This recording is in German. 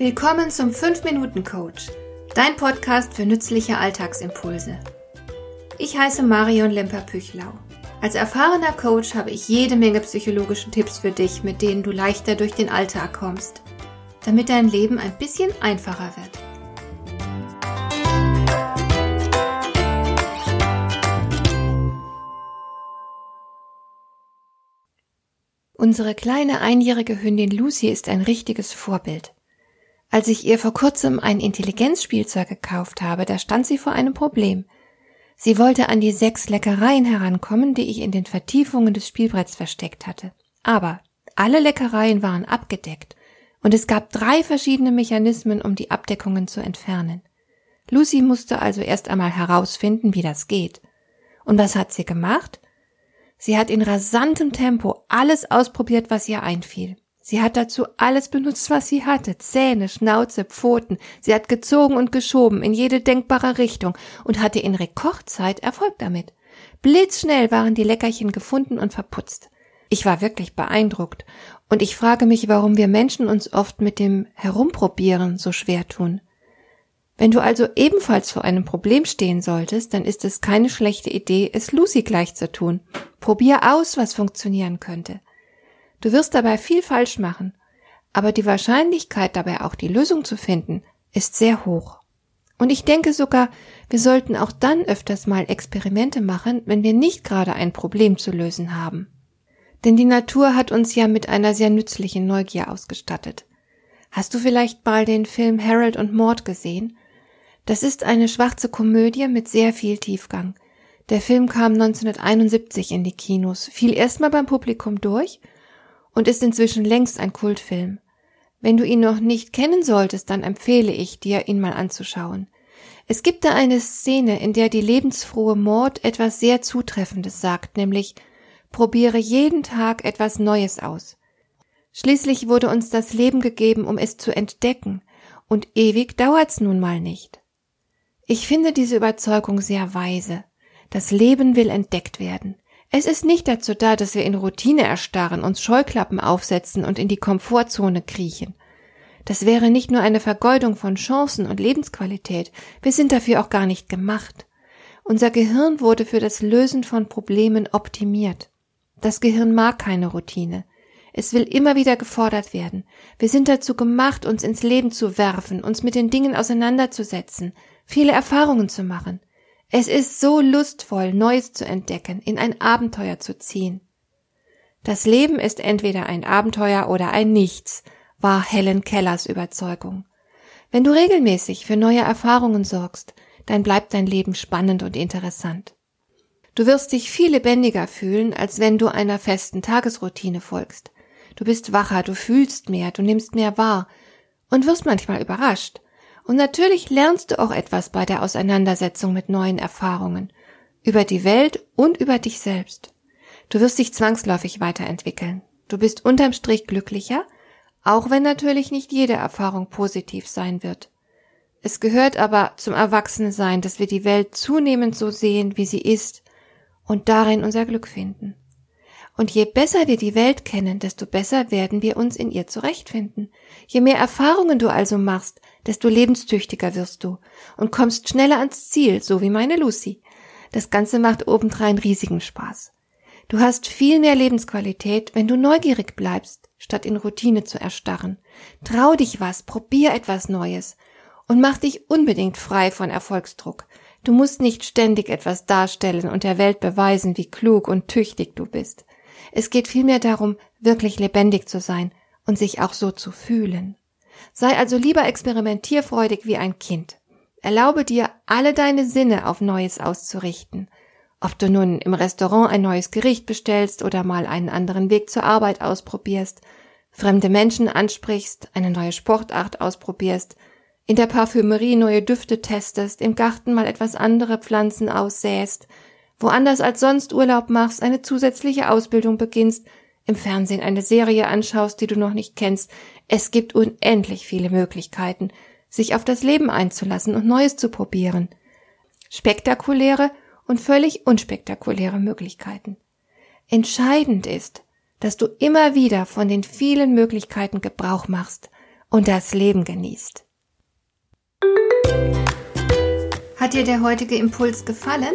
Willkommen zum 5-Minuten-Coach, dein Podcast für nützliche Alltagsimpulse. Ich heiße Marion Lemper-Püchlau. Als erfahrener Coach habe ich jede Menge psychologische Tipps für dich, mit denen du leichter durch den Alltag kommst, damit dein Leben ein bisschen einfacher wird. Unsere kleine einjährige Hündin Lucy ist ein richtiges Vorbild. Als ich ihr vor kurzem ein Intelligenzspielzeug gekauft habe, da stand sie vor einem Problem. Sie wollte an die sechs Leckereien herankommen, die ich in den Vertiefungen des Spielbretts versteckt hatte. Aber alle Leckereien waren abgedeckt und es gab drei verschiedene Mechanismen, um die Abdeckungen zu entfernen. Lucy musste also erst einmal herausfinden, wie das geht. Und was hat sie gemacht? Sie hat in rasantem Tempo alles ausprobiert, was ihr einfiel. Sie hat dazu alles benutzt, was sie hatte. Zähne, Schnauze, Pfoten. Sie hat gezogen und geschoben in jede denkbare Richtung und hatte in Rekordzeit Erfolg damit. Blitzschnell waren die Leckerchen gefunden und verputzt. Ich war wirklich beeindruckt. Und ich frage mich, warum wir Menschen uns oft mit dem Herumprobieren so schwer tun. Wenn du also ebenfalls vor einem Problem stehen solltest, dann ist es keine schlechte Idee, es Lucy gleich zu tun. Probier aus, was funktionieren könnte. Du wirst dabei viel falsch machen, aber die Wahrscheinlichkeit dabei auch die Lösung zu finden, ist sehr hoch. Und ich denke sogar, wir sollten auch dann öfters mal Experimente machen, wenn wir nicht gerade ein Problem zu lösen haben. Denn die Natur hat uns ja mit einer sehr nützlichen Neugier ausgestattet. Hast du vielleicht mal den Film Harold und Maud gesehen? Das ist eine schwarze Komödie mit sehr viel Tiefgang. Der Film kam 1971 in die Kinos, fiel erstmal beim Publikum durch und ist inzwischen längst ein Kultfilm. Wenn du ihn noch nicht kennen solltest, dann empfehle ich dir, ihn mal anzuschauen. Es gibt da eine Szene, in der die lebensfrohe Mord etwas sehr Zutreffendes sagt, nämlich probiere jeden Tag etwas Neues aus. Schließlich wurde uns das Leben gegeben, um es zu entdecken, und ewig dauert's nun mal nicht. Ich finde diese Überzeugung sehr weise. Das Leben will entdeckt werden. Es ist nicht dazu da, dass wir in Routine erstarren, uns Scheuklappen aufsetzen und in die Komfortzone kriechen. Das wäre nicht nur eine Vergeudung von Chancen und Lebensqualität, wir sind dafür auch gar nicht gemacht. Unser Gehirn wurde für das Lösen von Problemen optimiert. Das Gehirn mag keine Routine. Es will immer wieder gefordert werden. Wir sind dazu gemacht, uns ins Leben zu werfen, uns mit den Dingen auseinanderzusetzen, viele Erfahrungen zu machen. Es ist so lustvoll, Neues zu entdecken, in ein Abenteuer zu ziehen. Das Leben ist entweder ein Abenteuer oder ein Nichts, war Helen Kellers Überzeugung. Wenn du regelmäßig für neue Erfahrungen sorgst, dann bleibt dein Leben spannend und interessant. Du wirst dich viel lebendiger fühlen, als wenn du einer festen Tagesroutine folgst. Du bist wacher, du fühlst mehr, du nimmst mehr wahr und wirst manchmal überrascht. Und natürlich lernst du auch etwas bei der Auseinandersetzung mit neuen Erfahrungen über die Welt und über dich selbst. Du wirst dich zwangsläufig weiterentwickeln. Du bist unterm Strich glücklicher, auch wenn natürlich nicht jede Erfahrung positiv sein wird. Es gehört aber zum Erwachsenensein, dass wir die Welt zunehmend so sehen, wie sie ist und darin unser Glück finden. Und je besser wir die Welt kennen, desto besser werden wir uns in ihr zurechtfinden. Je mehr Erfahrungen du also machst, desto lebenstüchtiger wirst du und kommst schneller ans Ziel, so wie meine Lucy. Das Ganze macht obendrein riesigen Spaß. Du hast viel mehr Lebensqualität, wenn du neugierig bleibst, statt in Routine zu erstarren. Trau dich was, probier etwas Neues und mach dich unbedingt frei von Erfolgsdruck. Du musst nicht ständig etwas darstellen und der Welt beweisen, wie klug und tüchtig du bist. Es geht vielmehr darum, wirklich lebendig zu sein und sich auch so zu fühlen. Sei also lieber experimentierfreudig wie ein Kind. Erlaube dir, alle deine Sinne auf Neues auszurichten. Ob du nun im Restaurant ein neues Gericht bestellst oder mal einen anderen Weg zur Arbeit ausprobierst, fremde Menschen ansprichst, eine neue Sportart ausprobierst, in der Parfümerie neue Düfte testest, im Garten mal etwas andere Pflanzen aussäst, woanders als sonst Urlaub machst, eine zusätzliche Ausbildung beginnst im Fernsehen eine Serie anschaust, die du noch nicht kennst. Es gibt unendlich viele Möglichkeiten, sich auf das Leben einzulassen und Neues zu probieren. Spektakuläre und völlig unspektakuläre Möglichkeiten. Entscheidend ist, dass du immer wieder von den vielen Möglichkeiten Gebrauch machst und das Leben genießt. Hat dir der heutige Impuls gefallen?